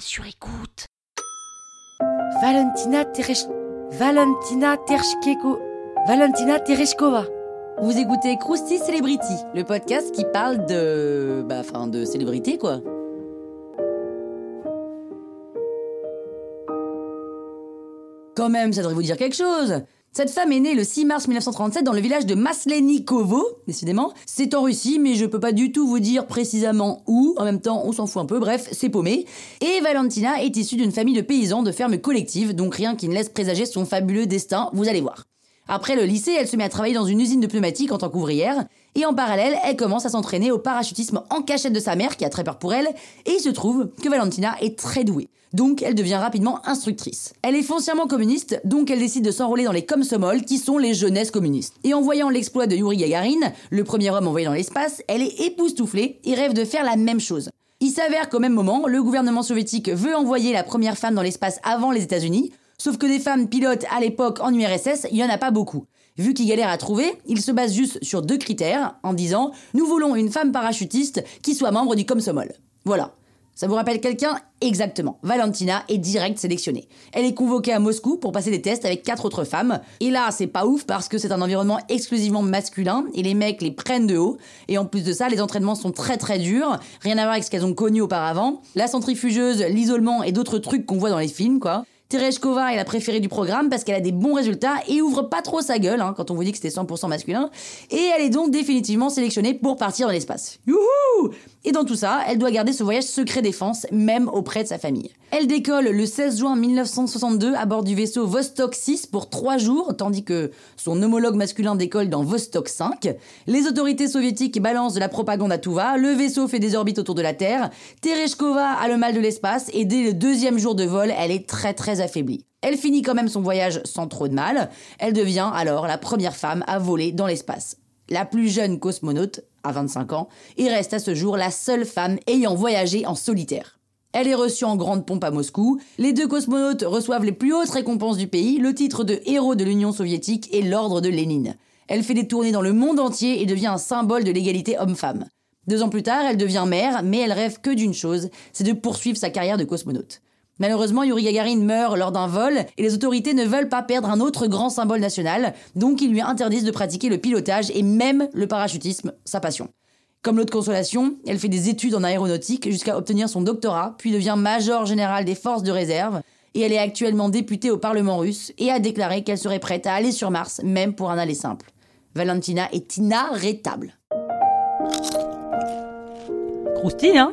sur écoute. Valentina Teresh... Valentina Tereshkeko... Valentina Tereshkova. Vous écoutez Krusty Celebrity, le podcast qui parle de. Bah, enfin, de célébrité, quoi. Quand même, ça devrait vous dire quelque chose. Cette femme est née le 6 mars 1937 dans le village de Maslenikovo, décidément. C'est en Russie, mais je peux pas du tout vous dire précisément où. En même temps, on s'en fout un peu, bref, c'est paumé. Et Valentina est issue d'une famille de paysans de ferme collective, donc rien qui ne laisse présager son fabuleux destin, vous allez voir. Après le lycée, elle se met à travailler dans une usine de pneumatiques en tant qu'ouvrière, et en parallèle, elle commence à s'entraîner au parachutisme en cachette de sa mère, qui a très peur pour elle, et il se trouve que Valentina est très douée. Donc elle devient rapidement instructrice. Elle est foncièrement communiste, donc elle décide de s'enrôler dans les Komsomol, qui sont les jeunesses communistes. Et en voyant l'exploit de Yuri Gagarin, le premier homme envoyé dans l'espace, elle est époustouflée et rêve de faire la même chose. Il s'avère qu'au même moment, le gouvernement soviétique veut envoyer la première femme dans l'espace avant les États-Unis, Sauf que des femmes pilotes à l'époque en URSS, il y en a pas beaucoup. Vu qu'il galère à trouver, il se base juste sur deux critères en disant Nous voulons une femme parachutiste qui soit membre du Komsomol. Voilà. Ça vous rappelle quelqu'un? Exactement. Valentina est direct sélectionnée. Elle est convoquée à Moscou pour passer des tests avec quatre autres femmes. Et là, c'est pas ouf parce que c'est un environnement exclusivement masculin et les mecs les prennent de haut. Et en plus de ça, les entraînements sont très très durs. Rien à voir avec ce qu'elles ont connu auparavant. La centrifugeuse, l'isolement et d'autres trucs qu'on voit dans les films, quoi. Tereshkova est la préférée du programme parce qu'elle a des bons résultats et ouvre pas trop sa gueule hein, quand on vous dit que c'était 100% masculin. Et elle est donc définitivement sélectionnée pour partir dans l'espace. Youhou Et dans tout ça, elle doit garder ce voyage secret défense, même auprès de sa famille. Elle décolle le 16 juin 1962 à bord du vaisseau Vostok 6 pour 3 jours, tandis que son homologue masculin décolle dans Vostok 5. Les autorités soviétiques balancent de la propagande à tout va, le vaisseau fait des orbites autour de la Terre, Tereshkova a le mal de l'espace et dès le deuxième jour de vol, elle est très très affaiblie. Elle finit quand même son voyage sans trop de mal. Elle devient alors la première femme à voler dans l'espace. La plus jeune cosmonaute, à 25 ans, et reste à ce jour la seule femme ayant voyagé en solitaire. Elle est reçue en grande pompe à Moscou. Les deux cosmonautes reçoivent les plus hautes récompenses du pays, le titre de héros de l'Union soviétique et l'ordre de Lénine. Elle fait des tournées dans le monde entier et devient un symbole de l'égalité homme-femme. Deux ans plus tard, elle devient mère, mais elle rêve que d'une chose, c'est de poursuivre sa carrière de cosmonaute. Malheureusement, Yuri Gagarin meurt lors d'un vol et les autorités ne veulent pas perdre un autre grand symbole national, donc ils lui interdisent de pratiquer le pilotage et même le parachutisme, sa passion. Comme l'autre consolation, elle fait des études en aéronautique jusqu'à obtenir son doctorat, puis devient major général des forces de réserve, et elle est actuellement députée au Parlement russe et a déclaré qu'elle serait prête à aller sur Mars, même pour un aller simple. Valentina est inarrêtable. Croustille, hein?